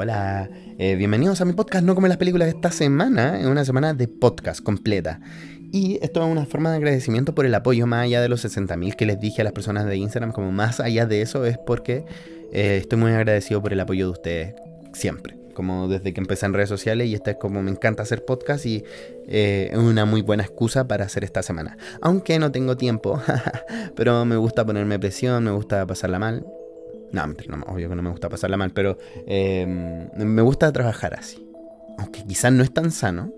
Hola, eh, bienvenidos a mi podcast No como las películas de esta semana, es una semana de podcast completa. Y esto es una forma de agradecimiento por el apoyo más allá de los 60.000 que les dije a las personas de Instagram, como más allá de eso es porque eh, estoy muy agradecido por el apoyo de ustedes siempre. Como desde que empecé en redes sociales y esta es como me encanta hacer podcast y eh, es una muy buena excusa para hacer esta semana. Aunque no tengo tiempo, pero me gusta ponerme presión, me gusta pasarla mal. No, obvio que no me gusta pasarla mal, pero em, me gusta trabajar así. Aunque quizás no es tan sano.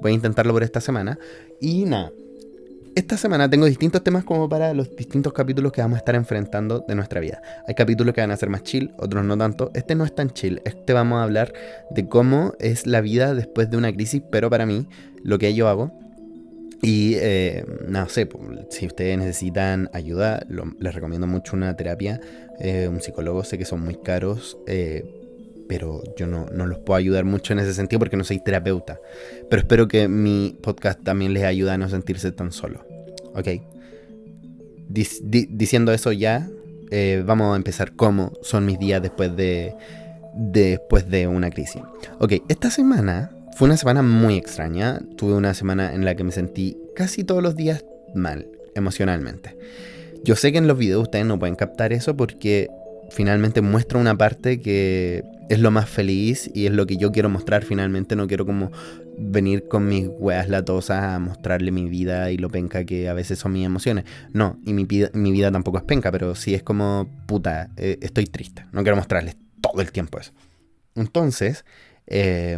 Voy a intentarlo por esta semana. Y nada. Esta semana tengo distintos temas como para los distintos capítulos que vamos a estar enfrentando de nuestra vida. Hay capítulos que van a ser más chill, otros no tanto. Este no es tan chill. Este vamos a hablar de cómo es la vida después de una crisis, pero para mí, lo que yo hago y eh, no sé, si ustedes necesitan ayuda, les recomiendo mucho una terapia, eh, un psicólogo, sé que son muy caros, eh, pero yo no, los puedo ayudar mucho en ese sentido porque no soy terapeuta. Pero espero que mi podcast también les ayude a no sentirse tan solo. ¿Ok? diciendo eso ya, vamos a empezar cómo son mis días después de, después de una crisis. Ok, esta semana fue una semana muy extraña. Tuve una semana en la que me sentí casi todos los días mal, emocionalmente. Yo sé que en los videos ustedes no pueden captar eso porque finalmente muestro una parte que es lo más feliz y es lo que yo quiero mostrar finalmente. No quiero como venir con mis weas latosas a mostrarle mi vida y lo penca que a veces son mis emociones. No, y mi vida, mi vida tampoco es penca, pero sí es como, puta, eh, estoy triste. No quiero mostrarles todo el tiempo eso. Entonces, eh,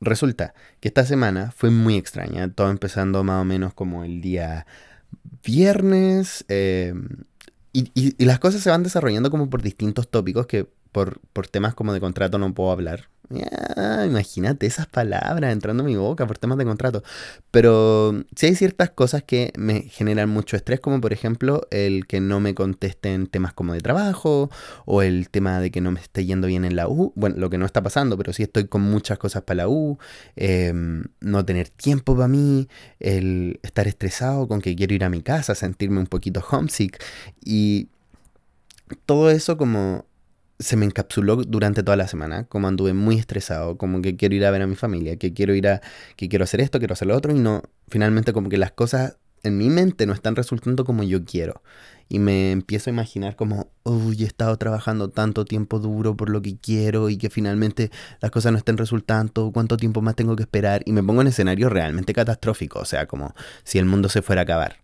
Resulta que esta semana fue muy extraña, todo empezando más o menos como el día viernes, eh, y, las cosas se van desarrollando como por distintos tópicos que por, por temas como de contrato no puedo hablar, imagínate esas palabras entrando en mi boca por temas de contrato. Pero sí hay ciertas cosas que me generan mucho estrés, como por ejemplo el que no me contesten temas como de trabajo o el tema de que no me esté yendo bien en la U. Bueno, lo que no está pasando, pero sí estoy con muchas cosas para la U. Em, no tener tiempo para mí, el estar estresado con que quiero ir a mi casa, sentirme un poquito homesick y todo eso como se me encapsuló durante toda la semana, como anduve muy estresado, como que quiero ir a ver a mi familia, que quiero ir a, que quiero hacer esto, quiero hacer lo otro, y no, finalmente como que las cosas en mi mente no están resultando como yo quiero. Y me empiezo a imaginar como, uy, he estado trabajando tanto tiempo duro por lo que quiero y que finalmente las cosas no estén resultando, cuánto tiempo más tengo que esperar. Y me pongo en escenarios realmente catastróficos, o sea, como si el mundo se fuera a acabar.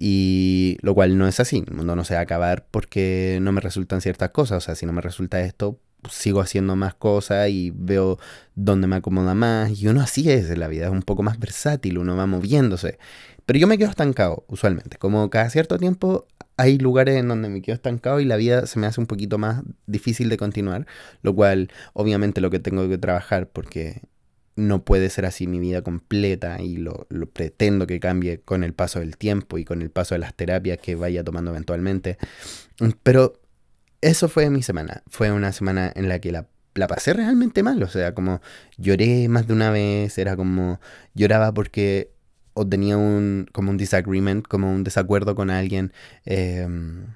Y lo cual no es así, el mundo no se va a acabar porque no me resultan ciertas cosas, o sea, si no me resulta esto, sigo haciendo más cosas y veo dónde me acomoda más. Y uno así es la vida, es un poco más versátil, uno va moviéndose. Pero yo me quedo estancado, usualmente. Como cada cierto tiempo hay lugares en donde me quedo estancado y la vida se me hace un poquito más difícil de continuar. Lo cual, obviamente, lo que tengo que trabajar porque no puede ser así mi vida completa y lo, pretendo que cambie con el paso del tiempo y con el paso de las terapias que vaya tomando eventualmente. Pero eso fue mi semana. Fue una semana en la que la, la pasé realmente mal. O sea, como lloré más de una vez, era como lloraba porque o tenía un como un disagreement, como un desacuerdo con alguien. Em,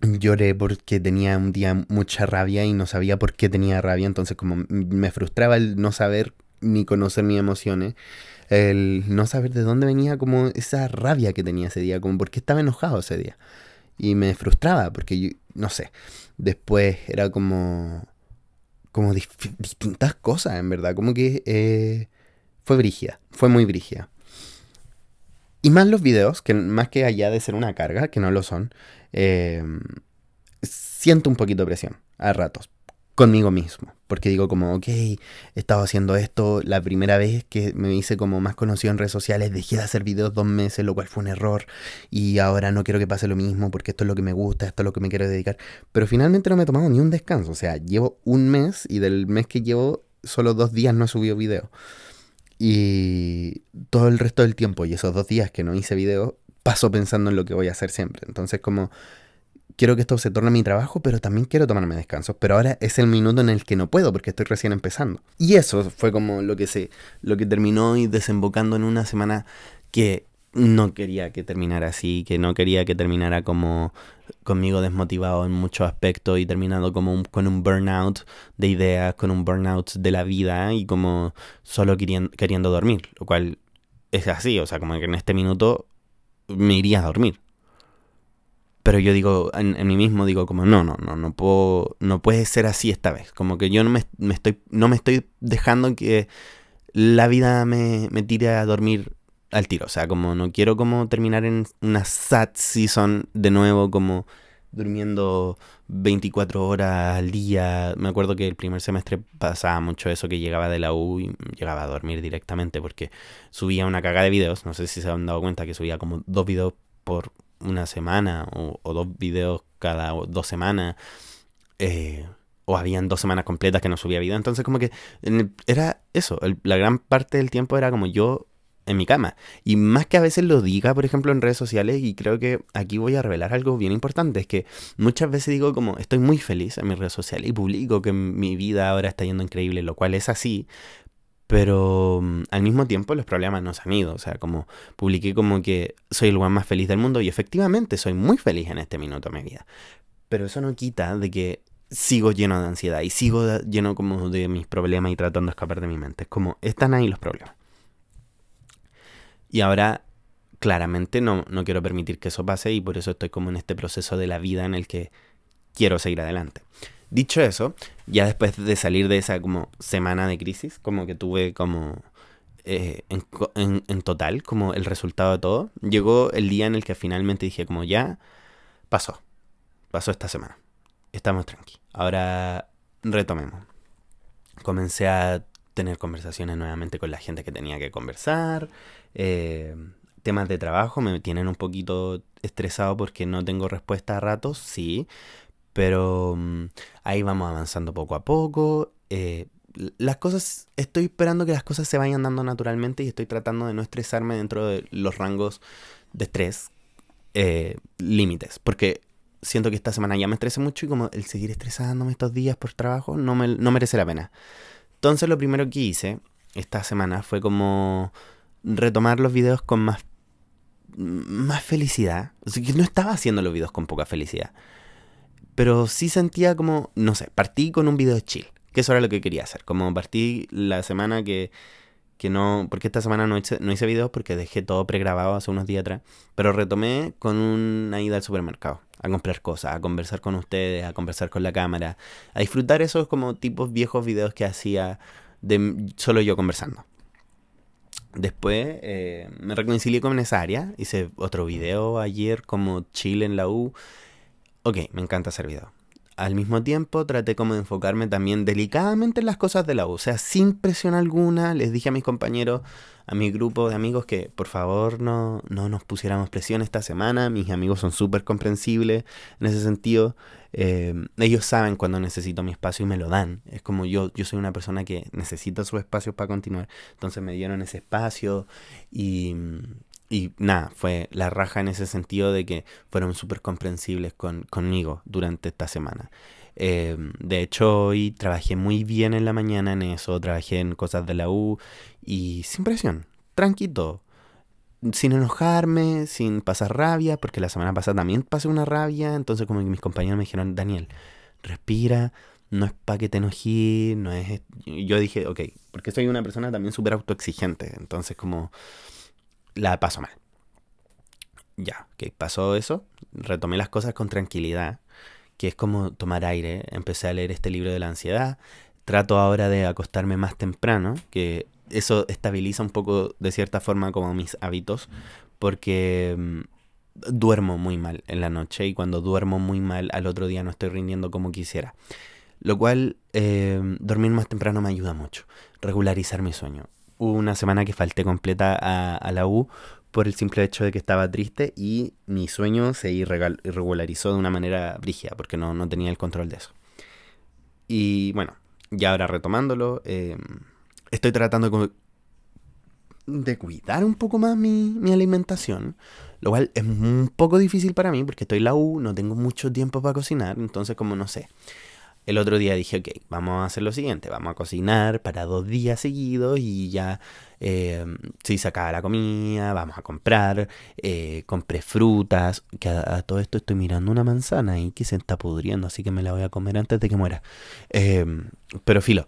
lloré porque tenía un día mucha rabia y no sabía por qué tenía rabia, entonces como me frustraba el no saber ni conocer mis emociones, el no saber de dónde venía como esa rabia que tenía ese día, como porque estaba enojado ese día. Y me frustraba porque yo, no sé, después era como, como distintas cosas, en verdad, como que eh, fue brigia, fue muy brigia. Y más los videos, que más que allá de ser una carga, que no lo son, eh, siento un poquito de presión a ratos conmigo mismo. Porque digo como, ok, he estado haciendo esto la primera vez que me hice como más conocido en redes sociales, dejé de hacer videos dos meses, lo cual fue un error. Y ahora no quiero que pase lo mismo porque esto es lo que me gusta, esto es lo que me quiero dedicar. Pero finalmente no me he tomado ni un descanso. O sea, llevo un mes y del mes que llevo, solo dos días no he subido video. Y todo el resto del tiempo y esos dos días que no hice video, paso pensando en lo que voy a hacer siempre. Entonces como quiero que esto se torne mi trabajo, pero también quiero tomarme descansos. Pero ahora es el minuto en el que no puedo porque estoy recién empezando. Y eso fue como lo que se, lo que terminó y desembocando en una semana que no quería que terminara así, que no quería que terminara como conmigo desmotivado en muchos aspectos y terminando como con un burnout de ideas, con un burnout de la vida y como solo queriendo, queriendo dormir, lo cual es así, o sea, como que en este minuto me iría a dormir. Pero yo digo, en, mí mismo digo como, no, no, no, no puedo, no puede ser así esta vez. Como que yo no me, estoy, no me estoy dejando que la vida me, me tire a dormir al tiro. O sea, como no quiero como terminar en una sad season de nuevo, como durmiendo 24 horas al día. Me acuerdo que el primer semestre pasaba mucho eso, que llegaba de la U y llegaba a dormir directamente porque subía una cagada de videos. No sé si se han dado cuenta que subía como dos videos por una semana o, dos videos cada dos semanas. Eh, o habían dos semanas completas que no subía video. Entonces como que era eso. la gran parte del tiempo era como yo en mi cama. Y más que a veces lo diga, por ejemplo, en redes sociales, y creo que aquí voy a revelar algo bien importante, es que muchas veces digo como estoy muy feliz en mis redes sociales y publico que mi vida ahora está yendo increíble, lo cual es así, pero mm, al mismo tiempo los problemas no se han ido. O sea, como publiqué como que soy el lugar más feliz del mundo y efectivamente soy muy feliz en este minuto de mi vida. Pero eso no quita de que sigo lleno de ansiedad y sigo lleno como de mis problemas y tratando de escapar de mi mente. Es como, están ahí los problemas. Y ahora, claramente, no, no quiero permitir que eso pase y por eso estoy como en este proceso de la vida en el que quiero seguir adelante. Dicho eso, ya después de salir de esa como semana de crisis, como que tuve como eh, en, total, como el resultado de todo, llegó el día en el que finalmente dije como ya pasó, pasó esta semana, estamos tranquilos, ahora retomemos. Comencé a tener conversaciones nuevamente con la gente que tenía que conversar. Eh, temas de trabajo me tienen un poquito estresado porque no tengo respuesta a ratos, sí, pero mm, ahí vamos avanzando poco a poco. Eh, las cosas, estoy esperando que las cosas se vayan dando naturalmente y estoy tratando de no estresarme dentro de los rangos de estrés eh, límites, porque siento que esta semana ya me estresé mucho y como el seguir estresándome estos días por trabajo no, me, no merece la pena. Entonces lo primero que hice esta semana fue como retomar los videos con más, más felicidad. No estaba haciendo los videos con poca felicidad. Pero sí sentía como, no sé, partí con un video chill. Que eso era lo que quería hacer. Como partí la semana que, que no... Porque esta semana no hice, no hice videos porque dejé todo pregrabado hace unos días atrás. Pero retomé con una ida al supermercado a comprar cosas, a conversar con ustedes, a conversar con la cámara, a disfrutar esos como tipos viejos videos que hacía de solo yo conversando. Después eh, me reconcilié con esa área, hice otro video ayer como Chile en la U. Ok, me encanta hacer video. Al mismo tiempo traté como de enfocarme también delicadamente en las cosas de la U, o sea, sin presión alguna, les dije a mis compañeros, a mi grupo de amigos que por favor no, no nos pusiéramos presión esta semana. Mis amigos son súper comprensibles en ese sentido. Eh, ellos saben cuando necesito mi espacio y me lo dan. Es como yo, yo soy una persona que necesita su espacio para continuar. Entonces me dieron ese espacio y, y nada, fue la raja en ese sentido de que fueron súper comprensibles con, conmigo durante esta semana. Eh, de hecho, hoy trabajé muy bien en la mañana en eso, trabajé en cosas de la U y sin presión, tranquilo, sin enojarme, sin pasar rabia, porque la semana pasada también pasé una rabia, entonces como mis compañeros me dijeron, Daniel, respira, no es para que te enojes, no es... Yo dije, ok, porque soy una persona también súper autoexigente, entonces como la paso mal. Ya, que pasó eso, retomé las cosas con tranquilidad que es como tomar aire. Empecé a leer este libro de la ansiedad. Trato ahora de acostarme más temprano, que eso estabiliza un poco de cierta forma como mis hábitos, porque mm, duermo muy mal en la noche y cuando duermo muy mal al otro día no estoy rindiendo como quisiera. Lo cual, eh, dormir más temprano me ayuda mucho, regularizar mi sueño. Hubo una semana que falté completa a, a la U por el simple hecho de que estaba triste y mi sueño se irregularizó de una manera brígida porque no, no tenía el control de eso. Y bueno, ya ahora retomándolo, em, estoy tratando de, cuidar un poco más mi, mi, alimentación, lo cual es un poco difícil para mí porque estoy en la U, no tengo mucho tiempo para cocinar, entonces como no sé. El otro día dije, ok, vamos a hacer lo siguiente, vamos a cocinar para dos días seguidos y ya eh, si se la comida, vamos a comprar, eh, compré frutas, que a, todo esto estoy mirando una manzana y que se está pudriendo, así que me la voy a comer antes de que muera. Em, pero filo,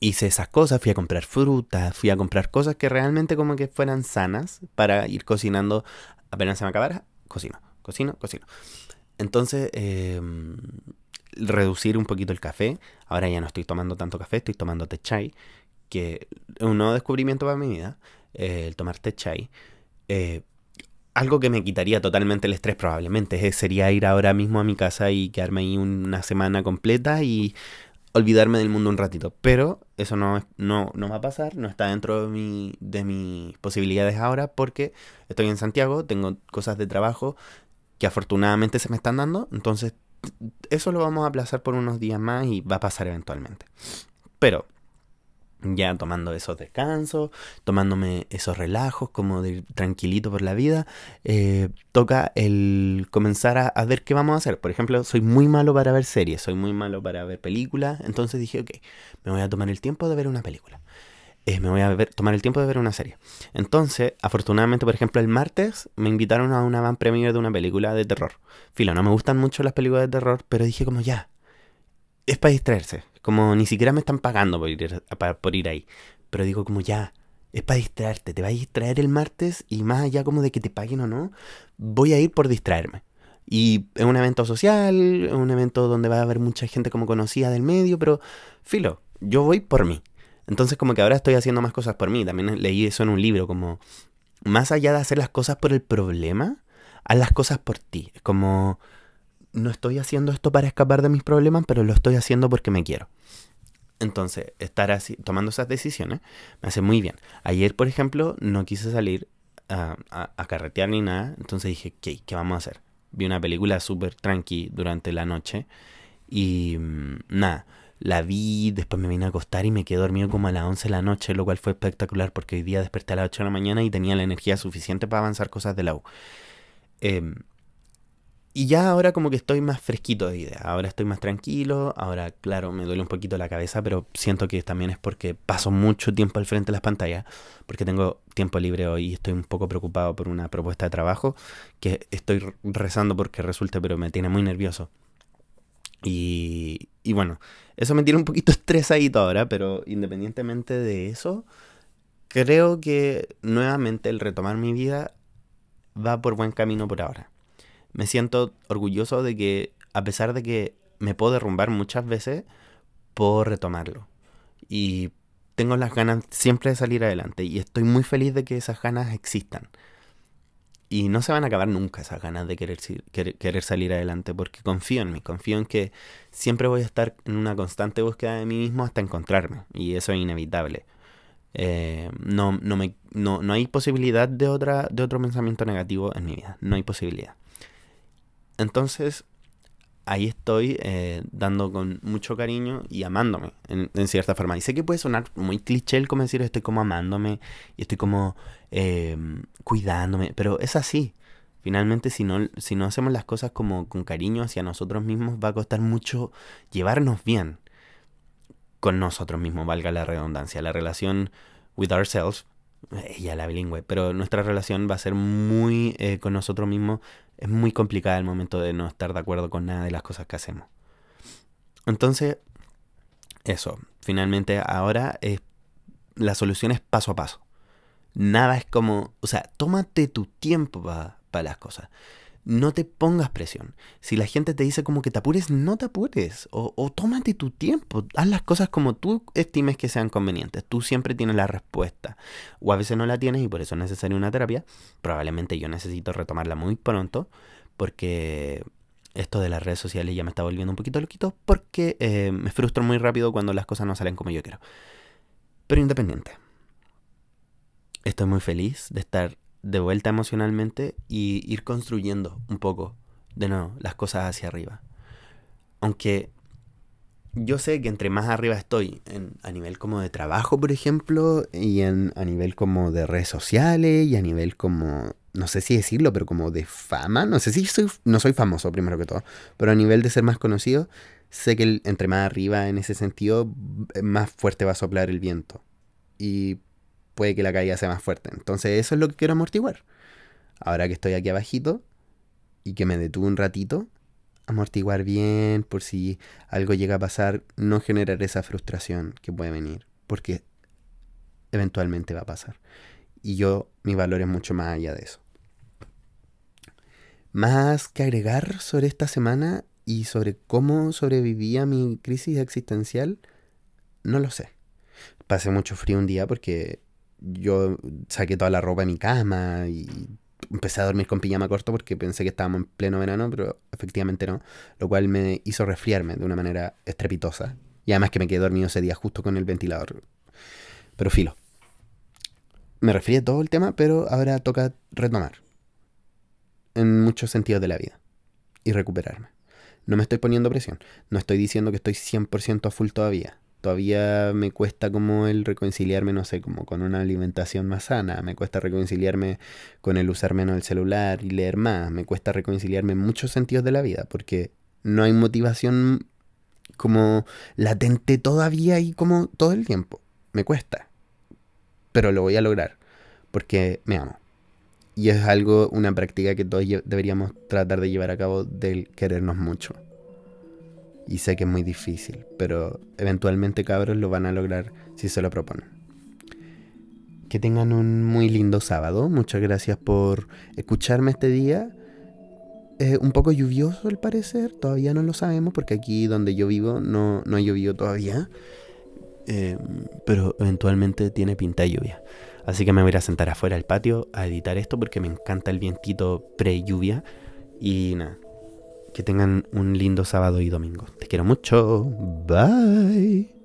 hice esas cosas, fui a comprar frutas, fui a comprar cosas que realmente como que fueran sanas para ir cocinando apenas se me acabara, cocino, cocino, cocino. Entonces, eh, reducir un poquito el café. Ahora ya no estoy tomando tanto café, estoy tomando té chai, que es un nuevo descubrimiento para mi vida, eh, el tomar té chai. Eh, algo que me quitaría totalmente el estrés probablemente sería ir ahora mismo a mi casa y quedarme ahí una semana completa y olvidarme del mundo un ratito. Pero eso no, no, no va a pasar, no está dentro de, mi, de mis posibilidades ahora porque estoy en Santiago, tengo cosas de trabajo que afortunadamente se me están dando, entonces eso lo vamos a aplazar por unos días más y va a pasar eventualmente. Pero ya tomando esos descansos, tomándome esos relajos, como de tranquilito por la vida, eh, toca el comenzar a, ver qué vamos a hacer. Por ejemplo, soy muy malo para ver series, soy muy malo para ver películas, entonces dije, ok, me voy a tomar el tiempo de ver una película. Eh, me voy a ver, tomar el tiempo de ver una serie. Entonces, afortunadamente, por ejemplo, el martes me invitaron a una van premier de una película de terror. Filo, no me gustan mucho las películas de terror, pero dije como ya, es para distraerse. Como ni siquiera me están pagando por ir, por ir ahí. Pero digo como ya, es para distraerte. Te va a distraer el martes y más allá como de que te paguen o no, voy a ir por distraerme. Y es un evento social, un evento donde va a haber mucha gente como conocida del medio, pero filo, yo voy por mí. Entonces como que ahora estoy haciendo más cosas por mí. También leí eso en un libro, como más allá de hacer las cosas por el problema, haz las cosas por ti. Es como no estoy haciendo esto para escapar de mis problemas, pero lo estoy haciendo porque me quiero. Entonces, estar así, tomando esas decisiones, me hace muy bien. Ayer, por ejemplo, no quise salir a, a, carretear ni nada, entonces dije, ¿qué, ¿qué vamos a hacer? Vi una película súper tranqui durante la noche y mm, nada, la vi, después me vine a acostar y me quedé dormido como a las 11 de la noche, lo cual fue espectacular porque hoy día desperté a las 8 de la mañana y tenía la energía suficiente para avanzar cosas de la U. Eh, y ya ahora como que estoy más fresquito de idea, ahora estoy más tranquilo, ahora claro, me duele un poquito la cabeza, pero siento que también es porque paso mucho tiempo al frente de las pantallas, porque tengo tiempo libre hoy y estoy un poco preocupado por una propuesta de trabajo que estoy rezando porque resulte, pero me tiene muy nervioso. Y, y bueno, eso me tiene un poquito estresadito ahora, pero independientemente de eso, creo que nuevamente el retomar mi vida va por buen camino por ahora me siento orgulloso de que, a pesar de que me puedo derrumbar muchas veces, puedo retomarlo. Y tengo las ganas siempre de salir adelante. Y estoy muy feliz de que esas ganas existan. Y no se van a acabar nunca esas ganas de querer, querer, salir adelante, porque confío en mí, confío en que siempre voy a estar en una constante búsqueda de mí mismo hasta encontrarme, y eso es inevitable. Eh, no, no, me, no, no hay posibilidad de, otra, de otro pensamiento negativo en mi vida, no hay posibilidad. Entonces, ahí estoy eh, dando con mucho cariño y amándome, en, cierta forma. Y sé que puede sonar muy cliché el como decir estoy como amándome y estoy como em, cuidándome, pero es así. Finalmente, si no, si no hacemos las cosas como con cariño hacia nosotros mismos, va a costar mucho llevarnos bien con nosotros mismos, valga la redundancia. La relación with ourselves, ella la bilingüe, pero nuestra relación va a ser muy eh, con nosotros mismos es muy complicada el momento de no estar de acuerdo con nada de las cosas que hacemos. Entonces, eso, finalmente ahora es, la solución es paso a paso. Nada es como, o sea, tómate tu tiempo para las cosas no te pongas presión. Si la gente te dice como que te apures, no te apures. O, tómate tu tiempo. Haz las cosas como tú estimes que sean convenientes. Tú siempre tienes la respuesta. O a veces no la tienes y por eso es necesaria una terapia. Probablemente yo necesito retomarla muy pronto. Porque esto de las redes sociales ya me está volviendo un poquito loquito. Porque eh, me frustro muy rápido cuando las cosas no salen como yo quiero. Pero independiente. Estoy muy feliz de estar de vuelta emocionalmente y ir construyendo un poco de nuevo las cosas hacia arriba. Aunque yo sé que entre más arriba estoy, en, a nivel como de trabajo, por ejemplo, y en, a nivel como de redes sociales, y a nivel como no sé si decirlo, pero como de fama. No sé si soy, no soy famoso primero que todo, pero a nivel de ser más conocido, sé que entre más arriba en ese sentido, más fuerte va a soplar el viento. Y puede que la caída sea más fuerte. Entonces eso es lo que quiero amortiguar. Ahora que estoy aquí abajito y que me detuve un ratito, amortiguar bien por si algo llega a pasar, no generar esa frustración que puede venir, porque eventualmente va a pasar. Y yo, mi valor es mucho más allá de eso. Más que agregar sobre esta semana y sobre cómo sobrevivía mi crisis existencial, no lo sé. Pasé mucho frío un día porque yo saqué toda la ropa de mi cama y empecé a dormir con pijama corto porque pensé que estábamos en pleno verano, pero efectivamente no, lo cual me hizo resfriarme de una manera estrepitosa. Y además que me quedé dormido ese día justo con el ventilador. Pero filo. Me resfrié todo el tema, pero ahora toca retomar. En muchos sentidos de la vida. Y recuperarme. No me estoy poniendo presión. No estoy diciendo que estoy 100% a full todavía todavía me cuesta como el reconciliarme, no sé, como con una alimentación más sana, me cuesta reconciliarme con el usar menos el celular y leer más, me cuesta reconciliarme en muchos sentidos de la vida, porque no hay motivación como latente todavía y como todo el tiempo. Me cuesta, pero lo voy a lograr, porque me amo. Y es algo, una práctica que todos deberíamos tratar de llevar a cabo del querernos mucho. Y sé que es muy difícil, pero eventualmente cabros lo van a lograr si se lo proponen. Que tengan un muy lindo sábado. Muchas gracias por escucharme este día. Es un poco lluvioso al parecer, todavía no lo sabemos porque aquí donde yo vivo no, no ha llovido todavía. Eh, pero eventualmente tiene pinta de lluvia. Así que me voy a sentar afuera del patio a editar esto porque me encanta el vientito pre-lluvia. Y nada, que tengan un lindo sábado y domingo. Te quiero mucho. Bye.